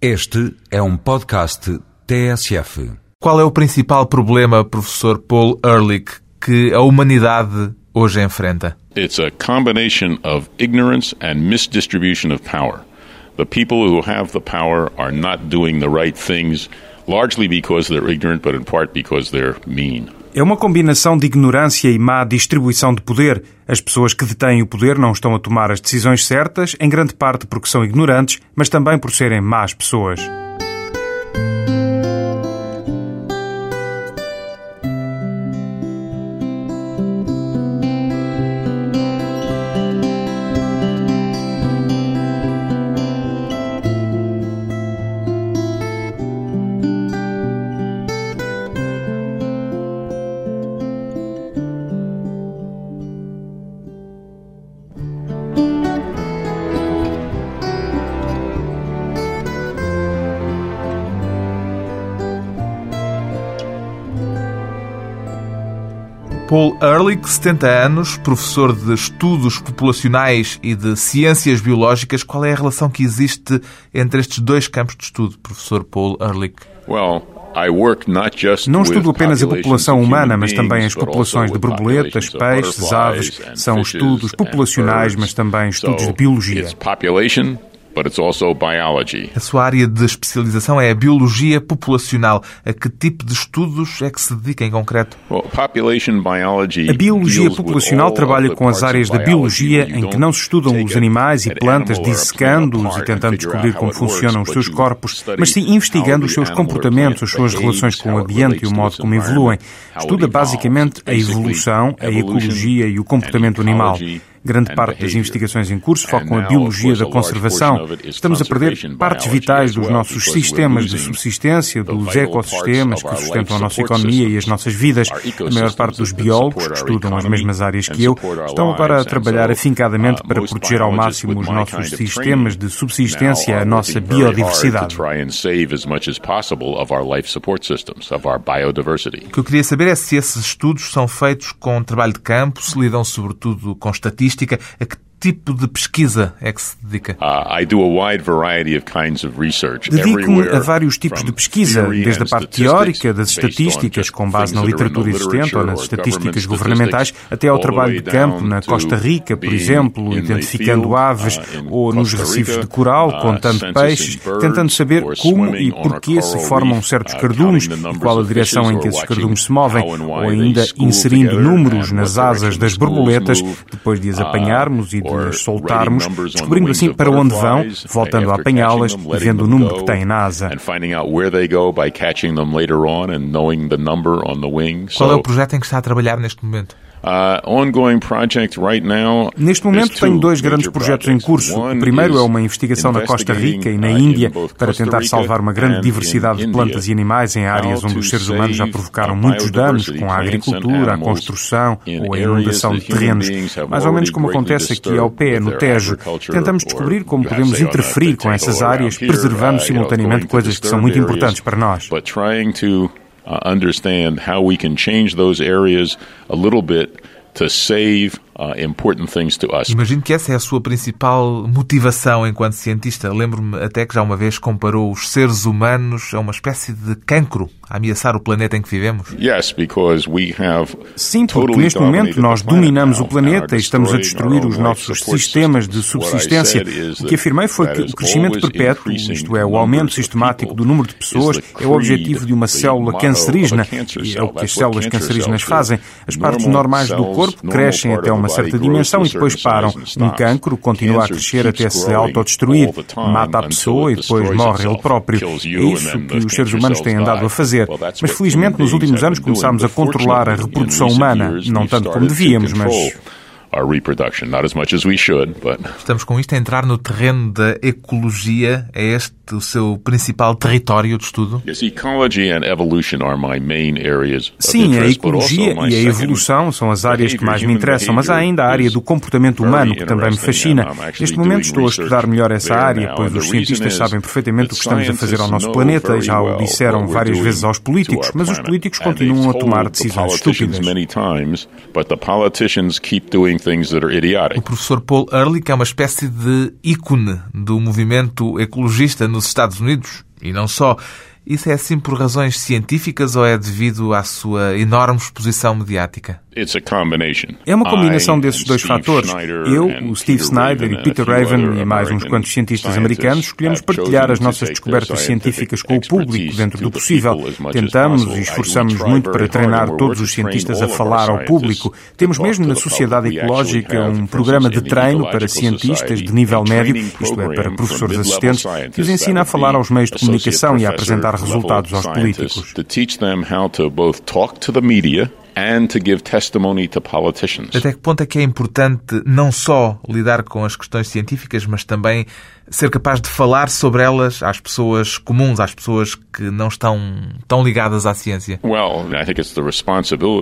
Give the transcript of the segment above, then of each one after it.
Este é um podcast TSF. Qual é o principal problema, professor Paul Ehrlich, que a humanidade hoje enfrenta? It's a combination of ignorance and misdistribution of power. The people who have the power are not doing the right things, largely because they're ignorant, but in part because they're mean. É uma combinação de ignorância e má distribuição de poder. As pessoas que detêm o poder não estão a tomar as decisões certas, em grande parte porque são ignorantes, mas também por serem más pessoas. Paul Ehrlich, 70 anos, professor de estudos populacionais e de ciências biológicas. Qual é a relação que existe entre estes dois campos de estudo, professor Paul Ehrlich? Well, I work not just Não with estudo apenas a populations população humana, human mas também as but also populações de with borboletas, populations of peixes, aves. São estudos populacionais, mas também estudos de biologia. It's population, but it's also biology. A sua área de especialização é a biologia populacional. A que tipo de estudos é que se dedica em concreto? A biologia populacional trabalha com as áreas da biologia em que não se estudam os animais e an plantas, dissecando-os e tentando descobrir como funcionam os seus corpos, mas sim investigando os seus comportamentos, as suas relações com o ambiente e o modo como evoluem. Estuda basicamente a evolução, a ecologia e o comportamento animal. Grande and parte das investigações em curso focam a biologia da conservação. Estamos a perder partes vitais dos nossos sistemas de subsistência, dos ecossistemas que sustentam a nossa economia e as nossas vidas. A maior parte dos biólogos que estudam as mesmas áreas que eu estão agora a trabalhar afincadamente uh, para proteger ao máximo os nossos sistemas de subsistência, a nossa biodiversidade. O que eu queria saber é se esses estudos são feitos com trabalho de campo, se lidam sobretudo com a que tipo de pesquisa é que se dedica? I do a wide variety of kinds of research. Dedico-me a vários tipos de pesquisa, desde a parte teórica das estatísticas com base na literatura existente ou nas estatísticas governamentais, até ao trabalho de campo na Costa Rica, por exemplo, identificando aves, uh, ou nos recifes de coral, uh, contando peixes, tentando saber como e porquê se formam certos uh, cardumes e qual a direção em que esses cardumes se movem, ou ainda inserindo números nas asas das borboletas, depois de as apanharmos e de soltarmos, descobrindo assim para onde vão, butterflies, voltando a apanhá-las e vendo o número que têm na asa. Qual é o projeto em que está a trabalhar neste momento? Uh, ongoing project right now. Neste momento tenho dois grandes projetos em curso. O primeiro é uma investigação na Costa Rica e na uh, Índia para tentar salvar uma grande and diversidade de plantas e animais em áreas onde os seres humanos já provocaram muitos danos com a agricultura, a construção ou a inundação de terrenos. Mais ou menos como acontece aqui ao pé, no Tejo. Tentamos descobrir como podemos interferir com essas áreas, preservando uh, know, simultaneamente coisas que são muito importantes para nós. Uh, understand how we can change those areas a little bit to save uh, important things to us. Imagino que essa é a sua principal motivação enquanto cientista. Lembro-me até que já uma vez comparou os seres humanos a uma espécie de cancro a ameaçar o planeta em que vivemos. Yes, because we have Sim, porque totally neste momento nós dominamos o planeta and e estamos a are destruir destroying os our own nossos sistemas de systems. What I subsistência. O que that afirmei foi that que is o crescimento perpétuo, isto é, o aumento of sistemático people, do número de is pessoas, the é o objetivo de uma célula motto of a cancerígena cancer e é cell. o que as células cancer cancerígenas cells do. fazem. As partes Normal normais do corpo crescem até the uma certa dimensão e depois param. Um cancro continua a crescer até se autodestruir, mata a pessoa e depois morre ele próprio. É isso que os seres humanos têm andado a fazer. Mas felizmente nos últimos anos começámos a controlar a reprodução humana, não tanto como devíamos, mas Estamos com isto a entrar no terreno da ecologia. É este o seu principal território de estudo? Sim, a ecologia e a evolução são as áreas que mais me interessam, mas há ainda a área do comportamento humano que também me fascina. Neste momento estou a estudar melhor essa área, pois os cientistas sabem perfeitamente o que estamos a fazer ao nosso planeta e já o disseram várias vezes aos políticos, mas os políticos continuam a tomar decisões estúpidas. O professor Paul Ehrlich é uma espécie de ícone do movimento ecologista no nos Estados Unidos e não só. Isso é assim por razões científicas ou é devido à sua enorme exposição mediática? É uma combinação desses dois fatores. Eu, o Steve Snyder e Peter Raven e mais uns quantos cientistas americanos escolhemos partilhar as nossas descobertas científicas com o público dentro do possível. Tentamos e esforçamos muito para treinar todos os cientistas a falar ao público. Temos mesmo na Sociedade Ecológica um programa de treino para cientistas de nível médio, isto é, para professores assistentes, que os ensina a falar aos meios de comunicação e a apresentar resultados aos políticos and to give testimony to politicians. Até que ponto é que é importante não só lidar com as questões científicas, mas também ser capaz de falar sobre elas às pessoas comuns, às pessoas que não estão tão ligadas à ciência?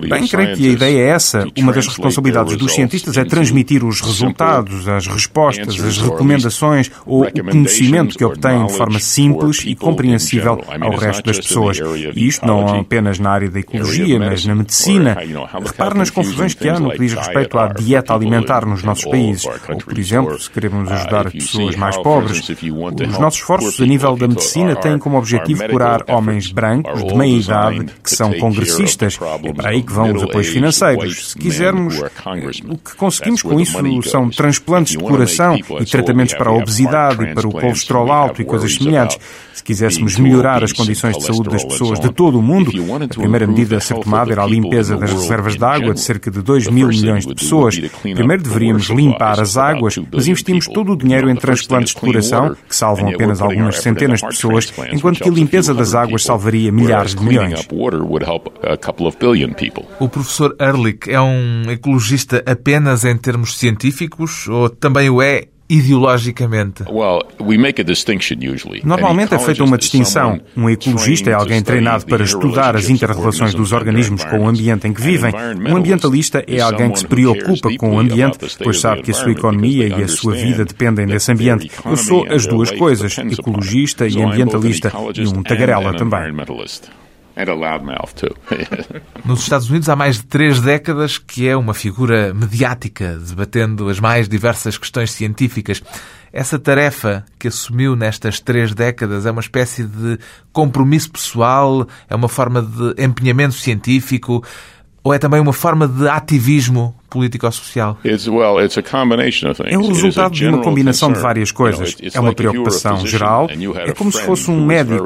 Bem, creio que a ideia é essa. Uma das responsabilidades dos cientistas é transmitir os resultados, as respostas, as recomendações ou o conhecimento que obtêm de forma simples e compreensível ao resto das pessoas. E isto não apenas na área da ecologia, mas na medicina. Repare nas confusões que há no que diz respeito à dieta alimentar nos nossos países. Ou, por exemplo, se queremos ajudar pessoas mais pobres. Os nossos esforços a nível da medicina têm como objetivo curar homens brancos de meia idade que são congressistas. É para aí que vão os apoios financeiros. Se quisermos, o que conseguimos com isso são transplantes de coração e tratamentos para a obesidade e para o colesterol alto e coisas semelhantes. Se quiséssemos melhorar as condições de saúde das pessoas de todo o mundo, a primeira medida a ser tomada era a limpeza das reservas de água de cerca de 2 mil milhões de pessoas. Primeiro deveríamos limpar as águas, mas investimos todo o dinheiro em transplantes de coração, que salvam apenas algumas centenas de pessoas, enquanto que a limpeza das águas salvaria milhares de milhões. O professor Ehrlich é um ecologista apenas em termos científicos ou também o é ideologicamente? Normalmente é feita uma distinção. Um ecologista é alguém treinado para estudar as interrelações dos organismos com o ambiente em que vivem. Um ambientalista é alguém que se preocupa com o ambiente, pois sabe que a sua economia e a sua vida dependem desse ambiente. Eu sou as duas coisas, ecologista e ambientalista, e um tagarela também. Nos Estados Unidos há mais de três décadas que é uma figura mediática, debatendo as mais diversas questões científicas. Essa tarefa que assumiu nestas três décadas é uma espécie de compromisso pessoal, é uma forma de empenhamento científico, ou é também uma forma de ativismo político-social? É o resultado de uma combinação de várias coisas. É uma preocupação geral. É como se fosse um médico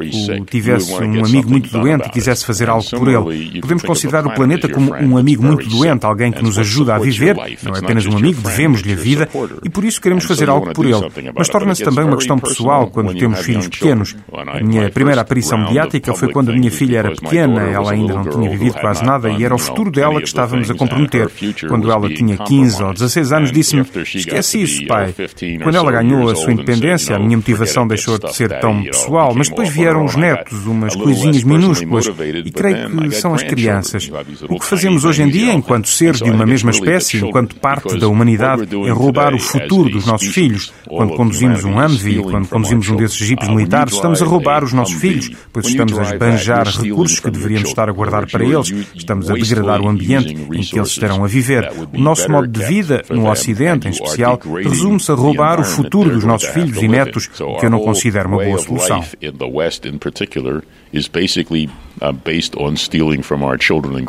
tivesse um amigo muito doente e quisesse fazer algo por ele. Podemos considerar o planeta como um amigo muito doente, alguém que nos ajuda a viver. Não é apenas um amigo, devemos-lhe a vida e por isso queremos fazer algo por ele. Mas torna-se também uma questão pessoal quando temos filhos pequenos. A minha primeira aparição mediática foi quando a minha filha era pequena, ela ainda não tinha vivido quase nada e era o futuro dela que estávamos a comprometer. Quando ela ela tinha 15 ou 16 anos, disse-me: Esquece isso, pai. Quando ela ganhou a sua independência, a minha motivação deixou de ser tão pessoal, mas depois vieram os netos, umas coisinhas minúsculas, e creio que são as crianças. O que fazemos hoje em dia, enquanto seres de uma mesma espécie, enquanto parte da humanidade, é roubar o futuro dos nossos filhos. Quando conduzimos um Humvee, quando conduzimos um desses jipes militares, estamos a roubar os nossos filhos, pois estamos a esbanjar recursos que deveríamos estar a guardar para eles, estamos a degradar o ambiente em que eles estarão a viver. O nosso modo de vida, no Ocidente em especial, resume-se a roubar o futuro dos nossos filhos e netos, o que eu não considero uma boa solução. is basically uh, based on stealing from our children and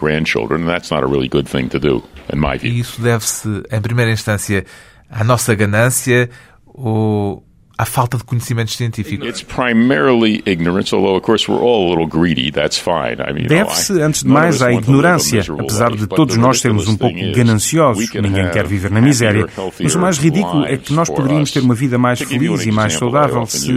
grandchildren, and that's not a really good thing to do, in my view. E isso deve-se, em primeira instância, à nossa ganância ou à falta de conhecimentos científicos. Deve-se, antes de mais, à ignorância. Apesar de todos nós sermos um pouco gananciosos, ninguém quer viver na miséria. Mas o mais ridículo é que nós poderíamos ter uma vida mais feliz e mais saudável se...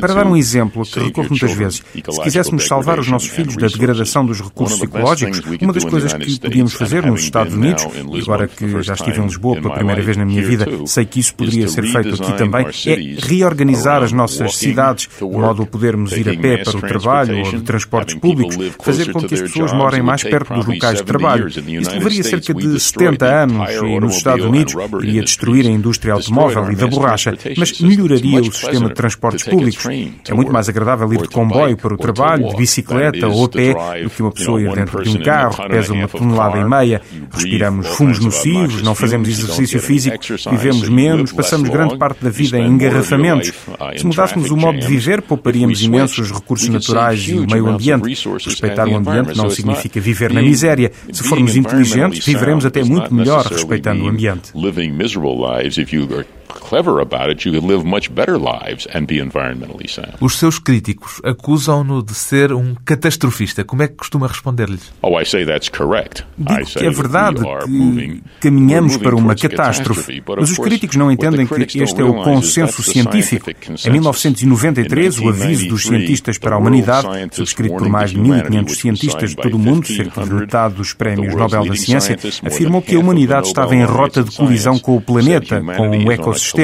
Para dar um exemplo que recorro muitas vezes, se quiséssemos salvar os nossos filhos da degradação dos recursos ecológicos, uma das coisas que podíamos fazer nos Estados Unidos, agora que já estive em Lisboa pela primeira vez na minha vida, sei que isso poderia ser feito aqui também, é reorganizar as nossas cidades, de modo a podermos ir a pé para o trabalho ou de transportes públicos, fazer com que as pessoas morem mais perto dos locais de trabalho. Isto levaria cerca de 70 anos e nos Estados Unidos iria destruir a indústria automóvel e da borracha, mas melhoraria o sistema de transportes públicos. É muito mais agradável ir de comboio para o trabalho, de bicicleta ou a pé, do que uma pessoa ir dentro de um carro que pesa uma tonelada e meia. Respiramos fumos nocivos, não fazemos exercício físico, vivemos menos, passamos grande parte da vida em engarrafamentos. Uh, Se mudássemos o modo de viver, pouparíamos imensos recursos naturais e o meio ambiente. Respeitar o ambiente não significa viver na miséria. Se formos inteligentes, viveremos até muito melhor respeitando o ambiente clever about it, you could live much better lives and be environmentally sound. Os seus críticos acusam-no de ser um catastrofista. Como é que costuma responder-lhes? Oh, I say that's correct. Digo que é verdade que caminhamos para uma catástrofe, mas os críticos não entendem que este é o consenso científico. Em 1993, o aviso dos cientistas para a humanidade, subscrito por mais de 1.500 cientistas de todo o mundo, cerca de metade dos prémios Nobel da Ciência, afirmou que a humanidade estava em rota de colisão com o planeta, com o ecossistema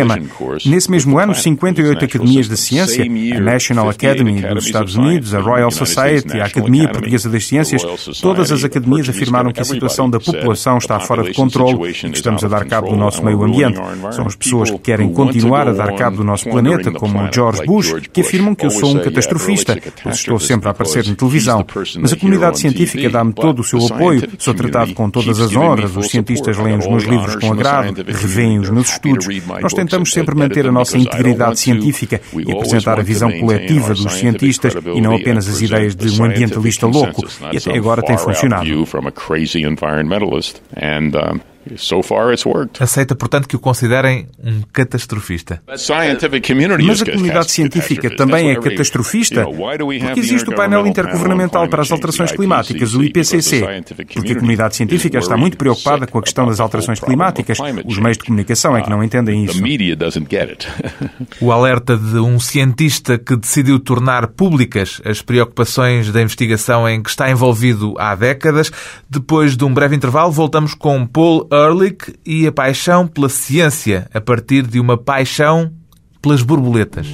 Nesse mesmo ano, 58 academias da ciência, a National Academy dos Estados Unidos, a Royal Society, a Academia Portuguesa das Ciências, todas as academias afirmaram que a situação da população está fora de controle e que estamos a dar cabo do nosso meio ambiente. São as pessoas que querem continuar a dar cabo do nosso planeta, como George Bush, que afirmam que eu sou um catastrofista, pois estou sempre a aparecer na televisão. Mas a comunidade científica dá-me todo o seu apoio, sou tratado com todas as honras, os cientistas leem os meus livros com agrado, revêem os meus estudos. Nós tentamos sempre manter a nossa integridade científica e apresentar a visão coletiva dos cientistas e não apenas as ideias de um ambientalista louco. E até agora tem funcionado. So far it's worked. Aceita, portanto, que o considerem um catastrofista. Mas a comunidade científica também é catastrofista? Porque existe o painel intergovernamental para as alterações climáticas, o IPCC. Porque a comunidade científica está muito preocupada com a questão das alterações climáticas. Os meios de comunicação é que não entendem isso. O alerta de um cientista que decidiu tornar públicas as preocupações da investigação em que está envolvido há décadas. Depois de um breve intervalo, voltamos com Paul Ehrlich e a paixão pela ciência a partir de uma paixão pelas borboletas.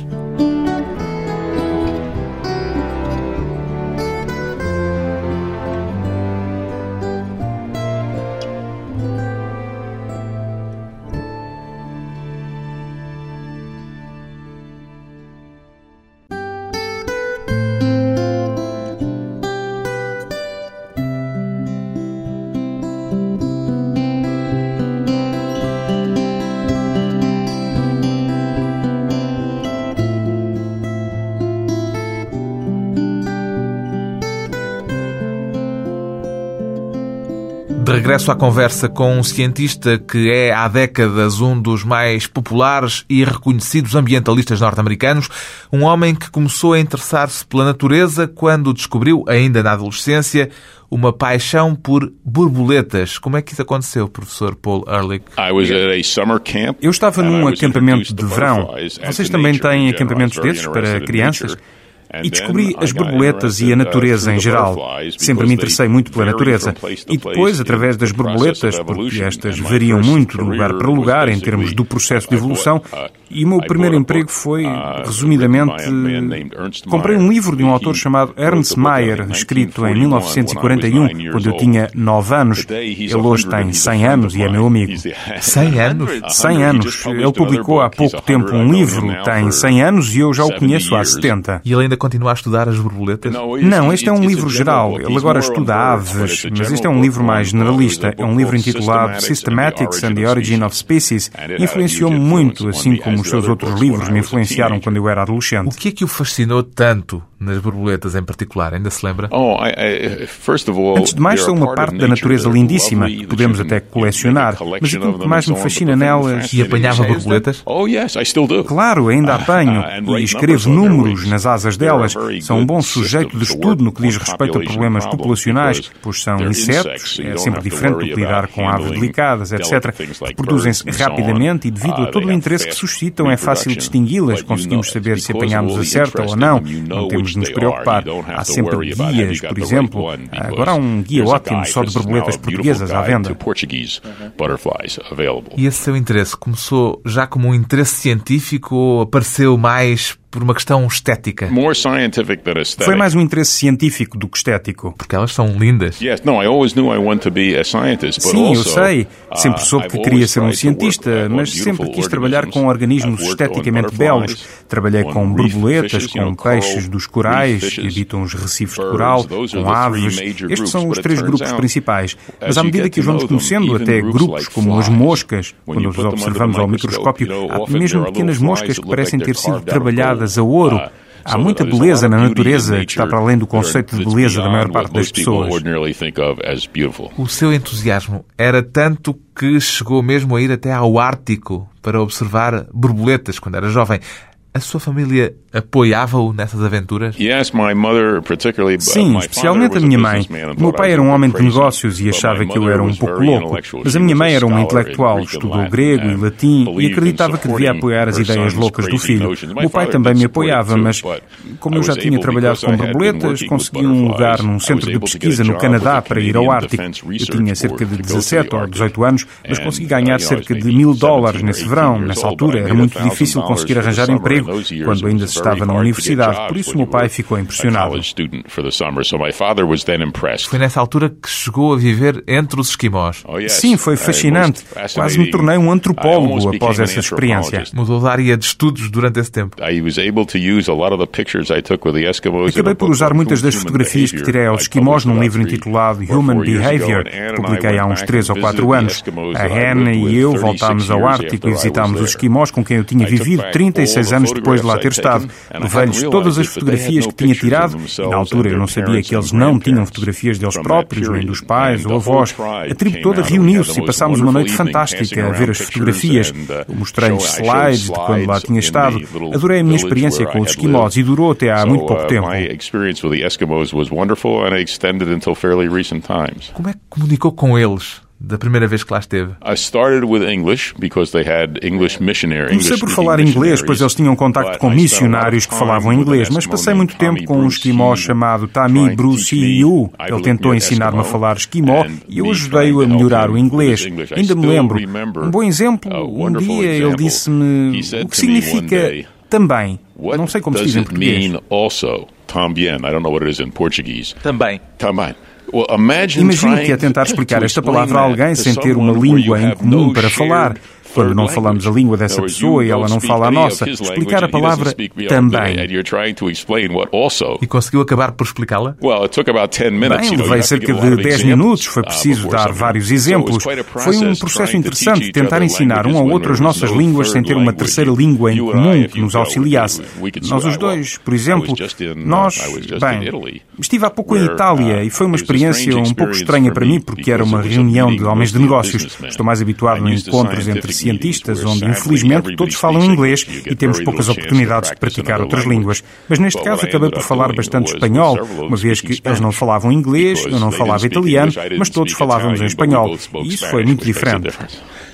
Regresso à conversa com um cientista que é há décadas um dos mais populares e reconhecidos ambientalistas norte-americanos, um homem que começou a interessar-se pela natureza quando descobriu, ainda na adolescência, uma paixão por borboletas. Como é que isso aconteceu, professor Paul Ehrlich? Eu estava num acampamento de verão. Vocês também têm acampamentos desses para crianças? E descobri as borboletas e a natureza em geral. Sempre me interessei muito pela natureza. E depois, através das borboletas, porque estas variam muito de lugar para lugar em termos do processo de evolução, e o meu primeiro emprego foi, resumidamente, comprei um livro de um autor chamado Ernst Mayr, escrito em 1941, quando eu tinha 9 anos. Ele hoje tem 100 anos e é meu amigo. 100 anos? 100 anos. Ele publicou há pouco tempo um livro, tem 100 anos e eu já o conheço há 70. E ele ainda continua a estudar as borboletas? Não, este é um livro geral. Ele agora estuda aves, mas este é um livro mais generalista. É um livro intitulado Systematics and the Origin of Species. Influenciou-me muito, assim como os seus outros livros me influenciaram quando eu era adolescente. O que é que o fascinou tanto nas borboletas em particular? Ainda se lembra? Oh, Antes de mais, são uma parte da natureza lindíssima que podemos até colecionar, mas aquilo que mais me fascina nelas... E apanhava borboletas? Oh, claro, ainda apanho e escrevo números nas asas delas. São um bom sujeito de estudo no que diz respeito a problemas populacionais, pois são insetos, é sempre diferente do que lidar com aves delicadas, etc. Reproduzem-se rapidamente e devido a todo o interesse que suscitam é fácil distingui-las, conseguimos saber se apanhamos a certa ou não, não temos de nos preocupar. Há sempre guias, por exemplo. Agora há um guia ótimo só de borboletas portuguesas à venda. E esse seu interesse começou já como um interesse científico ou apareceu mais por uma questão estética. Foi mais um interesse científico do que estético. Porque elas são lindas. Sim, eu sei. Sempre uh, soube que queria ser um cientista, mas sempre quis trabalhar com organismos esteticamente belos. Trabalhei com borboletas, com peixes dos corais que habitam os recifes de coral, com aves. Estes são os três grupos principais. Mas à medida que os vamos conhecendo, até grupos como as moscas, quando os observamos ao microscópio, há mesmo pequenas moscas que parecem ter sido trabalhadas a ouro. Há muita beleza na natureza que está para além do conceito de beleza da maior parte das pessoas. O seu entusiasmo era tanto que chegou mesmo a ir até ao Ártico para observar borboletas quando era jovem. A sua família apoiava-o nessas aventuras? Sim, especialmente a minha mãe. O meu pai era um homem de negócios e achava que eu era um pouco louco. Mas a minha mãe era uma intelectual, estudou grego e latim e acreditava que devia apoiar as ideias loucas do filho. O meu pai também me apoiava, mas como eu já tinha trabalhado com borboletas, consegui um lugar num centro de pesquisa no Canadá para ir ao Ártico. Eu tinha cerca de 17 ou 18 anos, mas consegui ganhar cerca de mil dólares nesse verão. Nessa altura era muito difícil conseguir arranjar emprego quando ainda se estava na universidade, por isso meu pai ficou impressionado. Foi nessa altura que chegou a viver entre os esquimós. Oh, Sim, foi fascinante. Quase me tornei um antropólogo após essa experiência. Mudou de área de estudos durante esse tempo. Acabei por usar muitas das fotografias que tirei aos esquimós num livro intitulado Human Behavior, que publiquei há uns 3 ou 4 anos. A Hannah e eu voltámos ao Ártico e visitámos os esquimós com quem eu tinha vivido 36 anos depois de lá ter estado. Levei-lhes todas as fotografias que tinha tirado, e na altura eu não sabia que eles não tinham fotografias deles próprios, nem dos pais ou avós. A tribo toda reuniu-se e passámos uma noite fantástica a ver as fotografias. Eu mostrei-lhes slides de quando lá tinha estado. Adorei a minha experiência com os esquimós e durou até há muito pouco tempo. Como é que comunicou com eles? Da primeira vez que lá esteve? Comecei por falar inglês, pois eles tinham contacto com missionários que falavam inglês, mas passei muito tempo com um esquimó chamado Tami Bruce Yu. Ele tentou ensinar-me a falar esquimó e eu ajudei-o a melhorar o inglês. Ainda me lembro. Um bom exemplo, um dia ele disse-me o que significa também. Não sei como se diz em português. Também. Também. Imagine que é tentar explicar esta palavra a alguém sem ter uma língua em comum para falar quando não falamos a língua dessa pessoa e ela não fala a nossa, explicar a palavra também. E conseguiu acabar por explicá-la? Bem, levei cerca de 10 minutos, foi uh, preciso dar vários exemplos. Foi um processo interessante tentar ensinar um ao outro as nossas línguas sem ter uma terceira língua em comum que nos auxiliasse. Nós os dois, por exemplo, nós, bem, estive há pouco em uh, Itália e foi uma experiência um pouco estranha para mim porque era uma reunião de homens de negócios. Estou mais habituado a encontros entre cientistas, onde infelizmente todos falam inglês e temos poucas oportunidades de praticar outras línguas. Mas neste caso acabei por falar bastante espanhol, uma vez que eles não falavam inglês, eu não falava italiano, mas todos falávamos em espanhol. E isso foi muito diferente.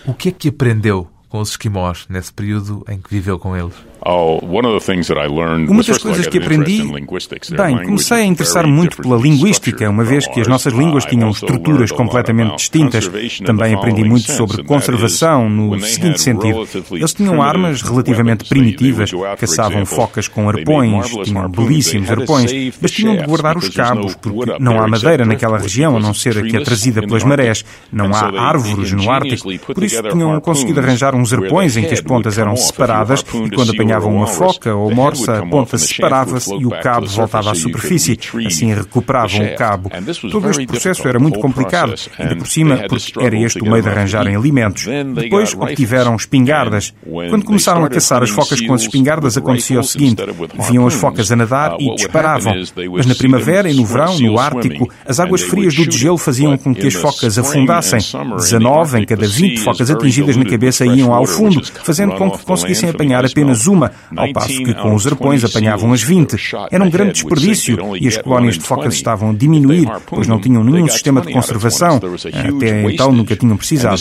O que é que aprendeu com os esquimós nesse período em que viveu com eles? Oh, uma das coisas que aprendi, bem, comecei a interessar muito pela linguística, uma vez que as nossas línguas tinham estruturas completamente distintas. Também aprendi muito sobre conservação, no seguinte sentido. Eles tinham armas relativamente primitivas, caçavam focas com arpões, tinham belíssimos arpões, mas tinham de guardar os cabos, porque não há madeira naquela região, a não ser a que é trazida pelas marés. Não há árvores no Ártico, por isso tinham conseguido arranjar uns arpões em que as pontas eram separadas e quando apanhavam apanhavam uma foca ou morsa, a ponta separava-se e o cabo voltava à superfície. Assim recuperavam o cabo. Todo este processo era muito complicado, ainda por cima, porque era este o meio de arranjarem alimentos. Depois obtiveram espingardas. Quando começaram a caçar as focas com as espingardas, acontecia o seguinte: viam as focas a nadar e disparavam. Mas na primavera e no verão, no Ártico, as águas frias do degelo faziam com que as focas afundassem. 19 em cada 20 focas atingidas na cabeça iam ao fundo, fazendo com que conseguissem apanhar apenas uma uma, ao passo que com os arpões apanhavam as 20. Era um grande desperdício e as colónias de focas estavam a diminuir, pois não tinham nenhum sistema de conservação. Até então nunca tinham precisado.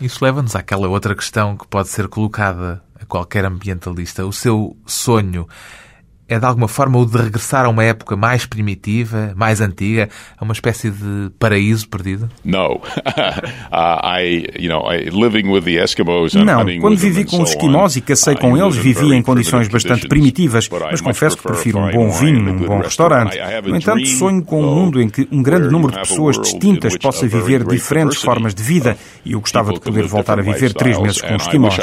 Isso leva-nos àquela outra questão que pode ser colocada a qualquer ambientalista. O seu sonho é de alguma forma o de regressar a uma época mais primitiva, mais antiga, a uma espécie de paraíso perdido? Não. Não, quando vivi com os esquimós e cacei com eles, vivia em condições bastante primitivas, mas confesso que prefiro um bom vinho num bom restaurante. No entanto, sonho com um mundo em que um grande número de pessoas distintas possa viver diferentes formas de vida e eu gostava de poder voltar a viver três meses com os esquimós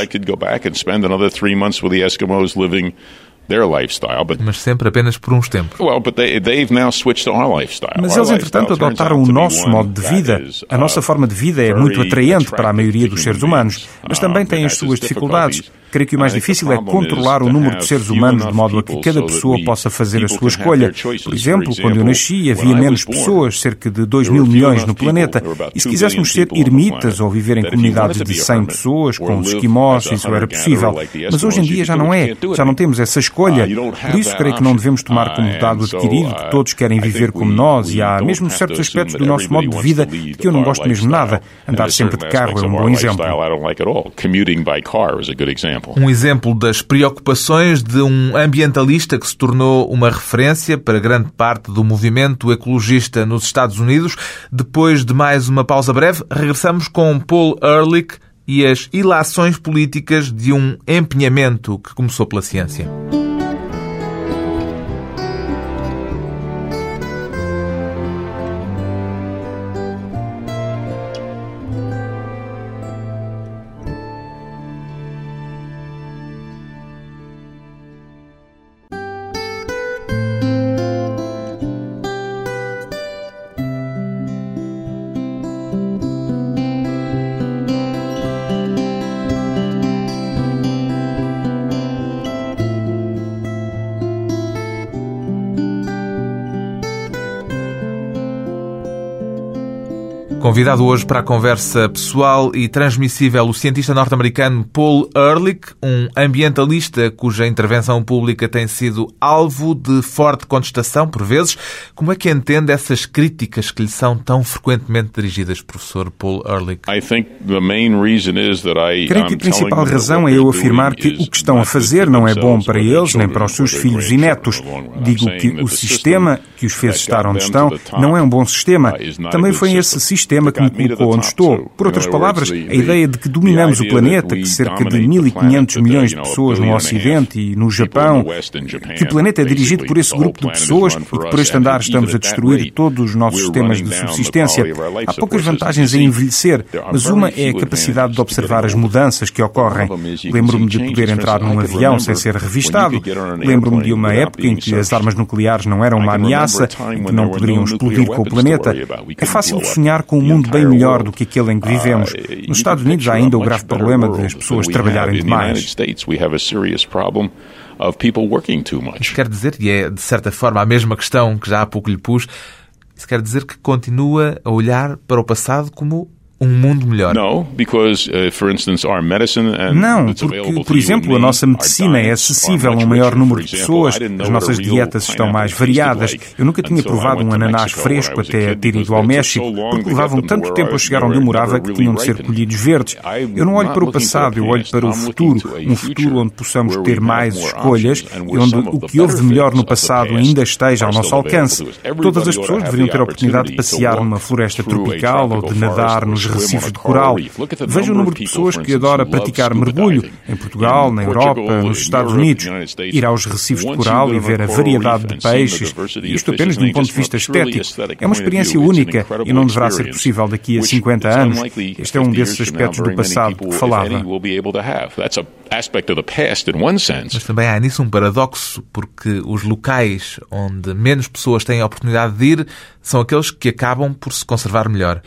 mas sempre apenas por uns tempos. Well, but they, they've now switched to our lifestyle. Mas eles entretanto adotaram o nosso modo de vida. A nossa uh, forma de vida é muito atraente para a maioria dos seres humanos, mas também tem as suas dificuldades. Creio que o mais difícil é controlar o número de seres humanos de modo a que cada pessoa possa fazer a sua escolha. Por exemplo, quando eu nasci havia menos pessoas, cerca de 2 mil milhões no planeta, e se quiséssemos ser ermitas ou viver em comunidades de 100 pessoas, com os esquimós, isso era possível. Mas hoje em dia já não é. Já não temos essa escolha. Por isso creio que não devemos tomar como dado adquirido que todos querem viver como nós e há mesmo certos aspectos do nosso modo de vida que eu não gosto mesmo nada. Andar sempre de carro é um bom exemplo. Um exemplo das preocupações de um ambientalista que se tornou uma referência para grande parte do movimento ecologista nos Estados Unidos. Depois de mais uma pausa breve, regressamos com Paul Ehrlich e as ilações políticas de um empenhamento que começou pela ciência. Convidado hoje para a conversa pessoal e transmissível o cientista norte-americano Paul Ehrlich, um ambientalista cuja intervenção pública tem sido alvo de forte contestação por vezes. Como é que entende essas críticas que lhe são tão frequentemente dirigidas, professor Paul Ehrlich? Creio que a principal razão é eu afirmar que o que estão a fazer não é bom para eles nem para os seus filhos e netos. Digo que o sistema que os fez estar onde estão não é um bom sistema. Também foi esse sistema sistema que me colocou onde estou. Por outras palavras, a ideia de que dominamos o planeta, que cerca de 1.500 milhões de pessoas no Ocidente e no Japão, que o planeta é dirigido por esse grupo de pessoas e que por este andar estamos a destruir todos os nossos sistemas de subsistência. Há poucas vantagens em envelhecer, mas uma é a capacidade de observar as mudanças que ocorrem. Lembro-me de poder entrar num avião sem ser revistado. Lembro-me de uma época em que as armas nucleares não eram uma ameaça, em que não poderiam explodir com o planeta. É fácil sonhar com um mundo bem melhor do que aquele em que vivemos. Nos Estados Unidos há ainda o grave problema de as pessoas trabalharem demais. Isso quer dizer, e é de certa forma a mesma questão que já há pouco lhe pus, isso quer dizer que continua a olhar para o passado como um mundo melhor? Uh, Não, porque, por exemplo, a nossa medicina é acessível a um maior número de pessoas, as nossas dietas estão mais variadas. Eu nunca tinha provado um ananás fresco até ter ido ao México, porque levavam tanto tempo a chegar onde eu morava que tinham de ser colhidos verdes. Eu não olho para o passado, eu olho para o futuro, um futuro onde possamos ter mais escolhas e onde o que houve de melhor no passado ainda esteja ao nosso alcance. Todas as pessoas deveriam ter a oportunidade de passear numa floresta tropical ou de nadar nos recifes de coral. Veja o número de pessoas que adora praticar mergulho em Portugal, na Europa, nos Estados Unidos. Ir aos recifes de coral e ver a variedade de peixes, isto apenas de um ponto de vista estético. É uma experiência única e não deverá ser possível daqui a 50 anos. Este é um desses aspectos do passado que falava. Mas também há nisso um paradoxo, porque os locais onde menos pessoas têm a oportunidade de ir são aqueles que acabam por se conservar melhor.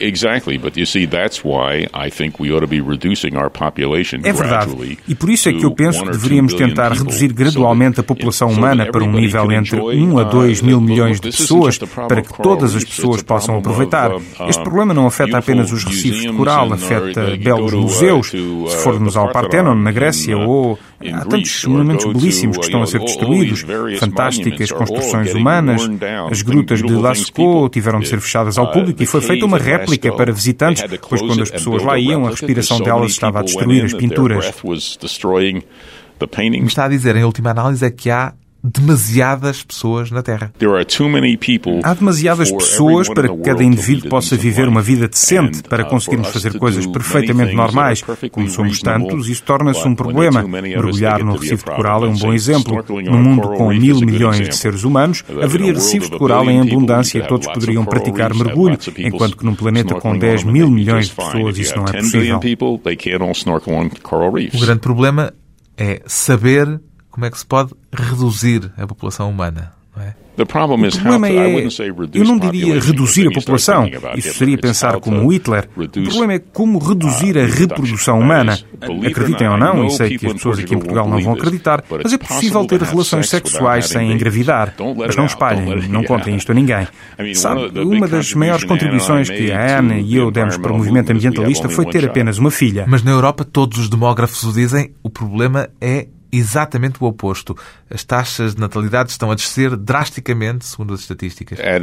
É verdade. E por isso é que eu penso que deveríamos tentar reduzir gradualmente a população humana para um nível entre 1 a 2 mil milhões de pessoas, para que todas as pessoas possam aproveitar. Este problema não afeta apenas os recifes de coral, afeta belos museus. Se formos ao Parthenon, na Grécia, ou há tantos monumentos belíssimos que estão a ser destruídos, fantásticas construções humanas, as grutas de Lascaux tiveram de ser fechadas ao público e foi feita uma réplica para visitantes, pois quando as pessoas lá iam, a respiração delas estava a destruir as pinturas. O que está a dizer, em última análise, é que há demasiadas pessoas na Terra. Há demasiadas pessoas para que cada indivíduo possa viver uma vida decente, para uh, conseguirmos fazer coisas perfeitamente normais. Como somos tantos, isso torna-se um problema. Mergulhar no recife de coral é um bom exemplo. Num mundo com mil milhões de seres humanos, haveria recifes de coral em abundância e todos poderiam praticar mergulho, enquanto que num planeta com 10 mil milhões de pessoas isso não é possível. O grande problema é saber como é que se pode reduzir a população humana. É? O problema é, eu não diria reduzir a população, isso seria pensar como Hitler. O problema é como reduzir a uh, reprodução humana. Acreditem ou não, e sei que as pessoas aqui em Portugal não vão acreditar, mas é possível ter relações sexuais sem engravidar. Mas não espalhem, não contem isto a ninguém. Sabe, uma das maiores contribuições que a Anne e eu demos para o movimento ambientalista foi ter apenas uma filha. Mas na Europa todos os demógrafos o dizem, o problema é exatamente o oposto. As taxas de natalidade estão a descer drasticamente, segundo as estatísticas. É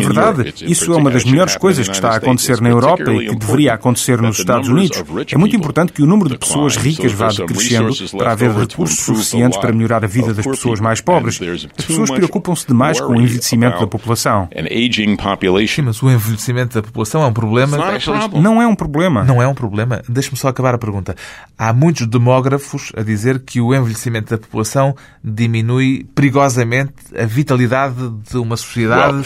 verdade. Isso é uma das melhores coisas que está a acontecer na Europa e que deveria acontecer nos Estados Unidos. É muito importante que o número de pessoas ricas vá decrescendo para haver recursos suficientes para melhorar a vida das pessoas mais pobres. As pessoas preocupam-se demais com o envelhecimento da população. Sim, mas o envelhecimento da população é um problema. Não é um problema. Não é um problema. Deixe-me só acabar a pergunta. Há muitos demógrafos a dizer que o envelhecimento da população diminui perigosamente a vitalidade de uma sociedade.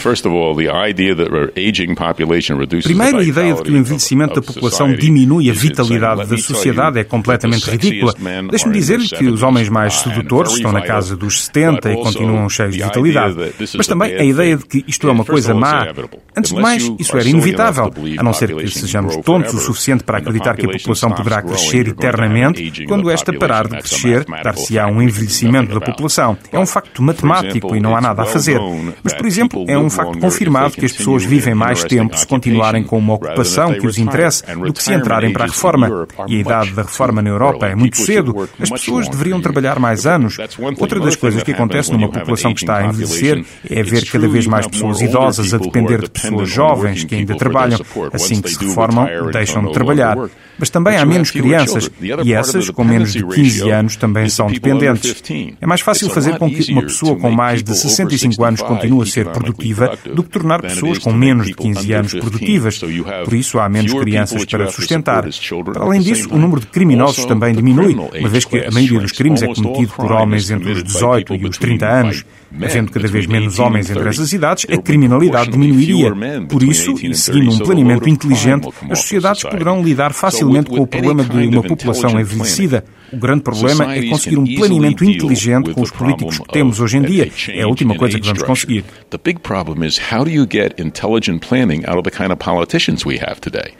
Primeiro, a ideia de que o envelhecimento da população diminui a vitalidade da sociedade é completamente ridícula. Deixe-me dizer-lhe que os homens mais sedutores estão na casa dos 70 e continuam cheios de vitalidade. Mas também a ideia de que isto é uma coisa má. Antes de mais, isso era inevitável, a não ser que sejamos tontos o suficiente para acreditar que a população poderá crescer eternamente quando esta parar de crescer, dar-se-á um envelhecimento da população. É um facto matemático e não há nada a fazer. Mas, por exemplo, é um facto confirmado que as pessoas vivem mais tempo se continuarem com uma ocupação que os interesse do que se entrarem para a reforma. E a idade da reforma na Europa é muito cedo. As pessoas deveriam trabalhar mais anos. Outra das coisas que acontece numa população que está a envelhecer é ver cada vez mais pessoas idosas a depender de pessoas jovens que ainda trabalham. Assim que se reformam, deixam de trabalhar. Mas também há menos crianças, e essas, com menos de 15 anos, também são dependentes. É mais fácil fazer com que uma pessoa com mais de 65 anos continue a ser produtiva do que tornar pessoas com menos de 15 anos produtivas. Por isso, há menos crianças para sustentar. Para além disso, o número de criminosos também diminui, uma vez que a maioria dos crimes é cometido por homens entre os 18 e os 30 anos. Havendo cada vez menos homens entre essas idades, a criminalidade diminuiria. Por isso, e seguindo um planeamento inteligente, as sociedades poderão lidar facilmente com o problema de uma população envelhecida. O grande problema é conseguir um planeamento inteligente com os políticos que temos hoje em dia. É a última coisa que vamos conseguir. The big problem is how do you get intelligent planning out of the kind of politicians we have today?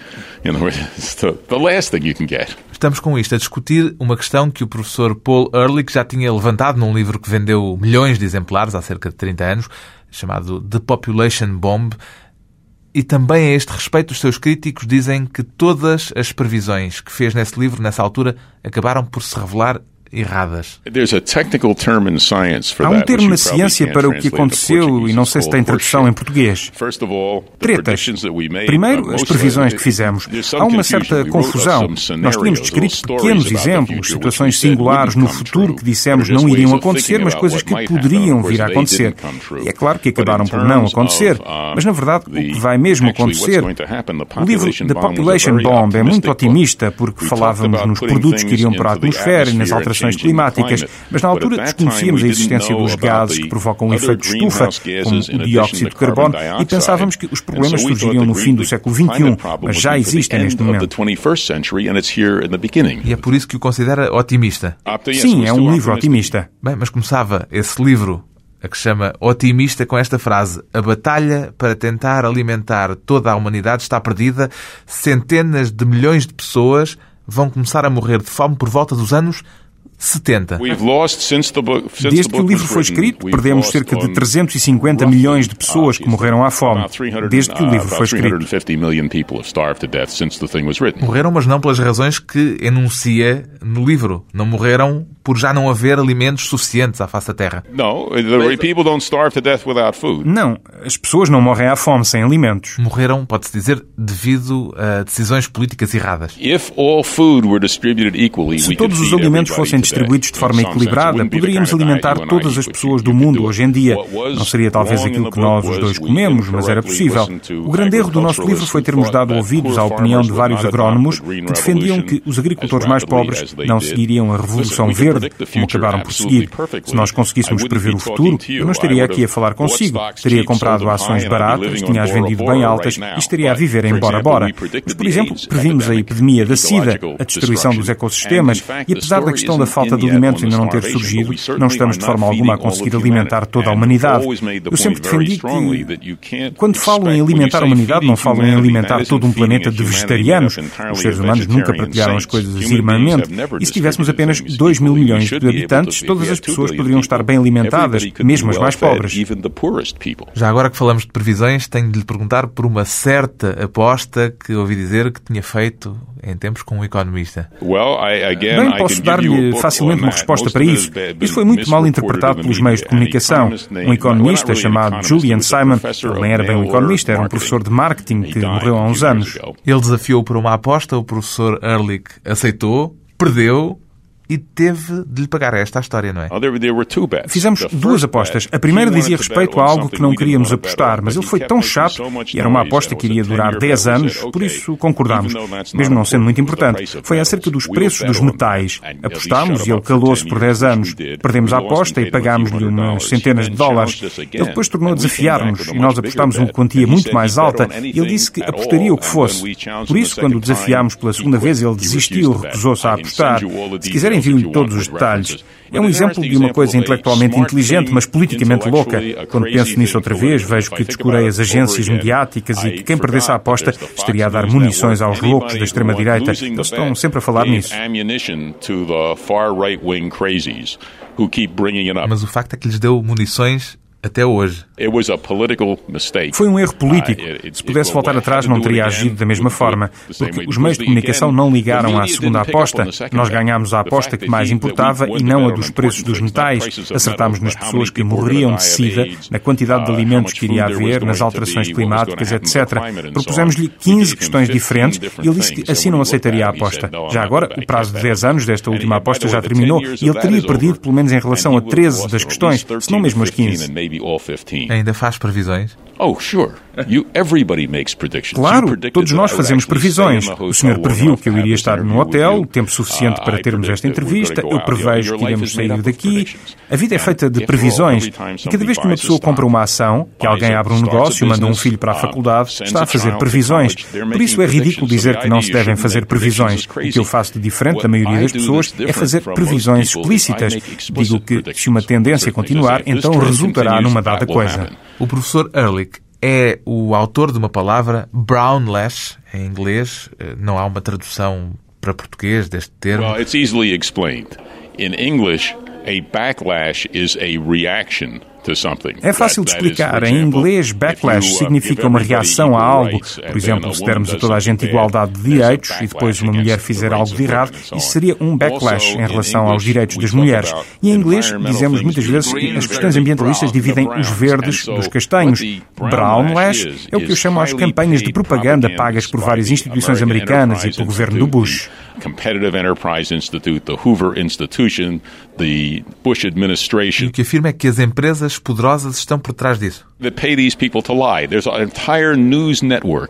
In other words, the last thing you can get. Estamos com isto a discutir uma questão que o professor Paul Ehrlich já tinha levantado num livro que vendeu milhões de exemplares há cerca de 30 anos, chamado The Population Bomb. E também a este respeito, os seus críticos dizem que todas as previsões que fez nesse livro, nessa altura, acabaram por se revelar erradas. Há um termo na ciência para o que aconteceu e não sei se tem tradução em português. Tretas. Primeiro, as previsões que fizemos. Há uma certa confusão. Nós tínhamos descrito pequenos exemplos, situações singulares no futuro que dissemos não iriam acontecer, mas coisas que poderiam vir a acontecer. E é claro que acabaram por não acontecer. Mas, na verdade, o que vai mesmo acontecer... O livro The Population Bomb é muito otimista porque falávamos nos produtos que iriam para a atmosfera e nas alterações alterações climáticas, mas na altura desconhecíamos a existência dos gases que provocam o efeito de estufa, como o dióxido de carbono, e pensávamos que os problemas surgiriam no fim do século XXI, mas já existem neste momento. E é por isso que o considera otimista? Sim, é um livro otimista. Bem, mas começava esse livro a que chama Otimista com esta frase: A batalha para tentar alimentar toda a humanidade está perdida. Centenas de milhões de pessoas vão começar a morrer de fome por volta dos anos 70. Desde que o livro foi escrito, perdemos cerca de 350 milhões de pessoas que morreram à fome. Desde que o livro foi escrito. Morreram, mas não pelas razões que enuncia no livro. Não morreram por já não haver alimentos suficientes à face da Terra. Não, as pessoas não morrem à fome sem alimentos. Morreram, pode-se dizer, devido a decisões políticas erradas. Se todos os alimentos fossem distribuídos distribuídos de forma equilibrada, poderíamos alimentar todas as pessoas do mundo hoje em dia. Não seria talvez aquilo que nós os dois comemos, mas era possível. O grande erro do nosso livro foi termos dado ouvidos à opinião de vários agrónomos que defendiam que os agricultores mais pobres não seguiriam a Revolução Verde, como acabaram por seguir. Se nós conseguíssemos prever o futuro, eu não estaria aqui a falar consigo. Teria comprado ações baratas, tinha-as vendido bem altas e estaria a viver em bora-bora. Mas, por exemplo, previmos a epidemia da SIDA, a destruição dos ecossistemas e, apesar da questão da falta de alimentos ainda não ter surgido, não estamos de forma alguma a conseguir alimentar toda a humanidade. Eu sempre defendi que, quando falo em alimentar a humanidade, não falo em alimentar todo um planeta de vegetarianos. Os seres humanos nunca partilharam as coisas irmãmente. E se tivéssemos apenas 2 mil milhões de habitantes, todas as pessoas poderiam estar bem alimentadas, mesmo as mais pobres. Já agora que falamos de previsões, tenho de lhe perguntar por uma certa aposta que ouvi dizer que tinha feito em tempos com um economista. Bem, posso dar-lhe facilmente uma resposta para isso. Isso foi muito mal interpretado pelos meios de comunicação. Um economista chamado Julian Simon, ele nem era bem um economista, era um professor de marketing que morreu há uns anos. Ele desafiou por uma aposta, o professor Ehrlich aceitou, perdeu e teve de lhe pagar esta história, não é? Fizemos duas apostas. A primeira dizia respeito a algo que não queríamos apostar, mas ele foi tão chato e era uma aposta que iria durar 10 anos, por isso concordámos, mesmo não sendo muito importante. Foi acerca dos preços dos metais. Apostámos e ele calou-se por 10 anos. Perdemos a aposta e pagámos-lhe umas centenas de dólares. Ele depois tornou a desafiar-nos e nós apostámos uma quantia muito mais alta e ele disse que apostaria o que fosse. Por isso, quando o desafiámos pela segunda vez, ele desistiu, recusou-se a apostar. Se quiser envio-lhe todos os detalhes. É um exemplo de uma coisa intelectualmente inteligente, mas politicamente louca. Quando penso nisso outra vez, vejo que descurei as agências mediáticas e que quem perdesse a aposta estaria a dar munições aos loucos da extrema-direita. Eles estão sempre a falar nisso. Mas o facto é que lhes deu munições até hoje. Foi um erro político. Uh, Se pudesse voltar atrás, não teria agido da mesma forma, porque os meios de comunicação não ligaram à segunda aposta. Nós ganhámos a aposta que mais importava e não a dos preços dos metais. Acertámos nas pessoas que morreriam de sida, na quantidade de uh, alimentos que iria haver, nas alterações climáticas, etc. Propusemos-lhe 15 questões diferentes e ele disse que assim não aceitaria a aposta. Já agora, o prazo de 10 anos desta última aposta já terminou e ele teria perdido pelo menos em relação a 13 das questões, se não mesmo as 15. Ainda faz previsões? Oh, sure. Claro, todos nós fazemos previsões. O senhor previu que eu iria estar no hotel, tempo suficiente para termos esta entrevista, eu prevejo que iremos sair daqui. A vida é feita de previsões. E cada vez que uma pessoa compra uma ação, que alguém abre um negócio, manda um filho para a faculdade, está a fazer previsões. Por isso é ridículo dizer que não se devem fazer previsões. O que eu faço de diferente da maioria das pessoas é fazer previsões explícitas. Digo que, se uma tendência continuar, então resultará numa dada coisa. O professor Ehrlich é o autor de uma palavra, brownlash, em inglês. Eh, não há uma tradução para português deste termo. Well, it's easily explained. In English, a backlash is a reaction é fácil de explicar. Em inglês, backlash significa uma reação a algo. Por exemplo, se dermos a toda a gente igualdade de direitos e depois uma mulher fizer algo de errado, isso seria um backlash em relação aos direitos das mulheres. E em inglês, dizemos muitas vezes que as questões ambientalistas dividem os verdes dos castanhos. Brownlash é o que eu chamo as campanhas de propaganda pagas por várias instituições americanas e pelo governo do Bush. Competitive Enterprise Institute, the Hoover Institution, the Bush administration. E o que afirma é que as empresas poderosas estão por trás disso.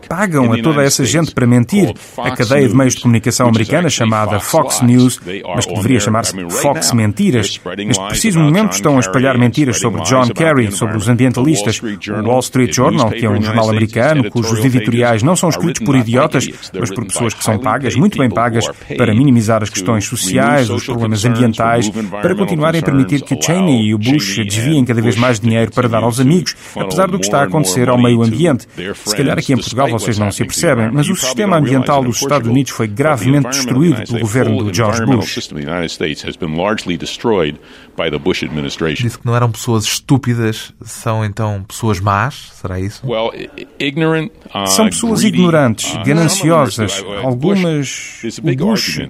Pagam a toda essa gente para mentir. A cadeia de meios de comunicação americana chamada Fox News, mas que deveria chamar-se Fox Mentiras, neste preciso momento estão a espalhar mentiras sobre John Kerry, sobre os ambientalistas. O Wall Street Journal, que é um jornal americano, cujos editoriais não são escritos por idiotas, mas por pessoas que são pagas, muito bem pagas, para minimizar as questões sociais, os problemas ambientais, para continuarem a permitir que Cheney e o Bush desviem cada vez mais dinheiro para dar aos amigos, apesar do que está a acontecer ao meio ambiente. Se calhar aqui em Portugal vocês não se apercebem, mas o sistema ambiental dos Estados Unidos foi gravemente destruído pelo governo de George Bush. Disse que não eram pessoas estúpidas, são então pessoas más, será isso? Uh, são pessoas ignorantes, uh, gananciosas, algumas. O Bush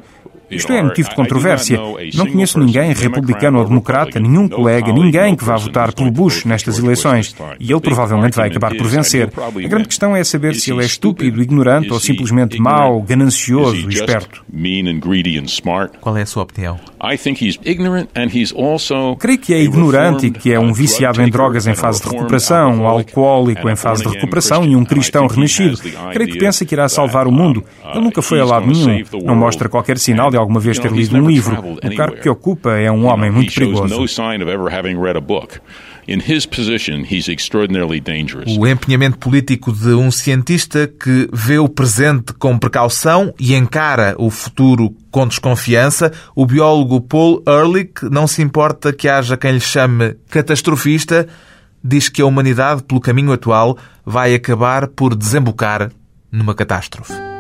Isto é motivo de controvérsia. Não conheço ninguém, republicano ou democrata, nenhum colega, ninguém que vá votar pelo Bush nestas eleições. E ele provavelmente vai acabar por vencer. A grande questão é saber se ele é estúpido, ignorante ou simplesmente mau, ganancioso e esperto. Qual é a sua opinião? Creio que é ignorante e que é um viciado em drogas em fase de recuperação, um alcoólico em fase de recuperação e um cristão renascido. Creio que pensa que irá salvar o mundo. Ele nunca foi a lado nenhum. Não mostra qualquer sinal de alguma vez ter lido um livro. O cargo que ocupa é um homem muito perigoso. O empenhamento político de um cientista que vê o presente com precaução e encara o futuro com desconfiança, o biólogo Paul Ehrlich não se importa que haja quem lhe chame catastrofista, diz que a humanidade, pelo caminho atual, vai acabar por desembocar numa catástrofe.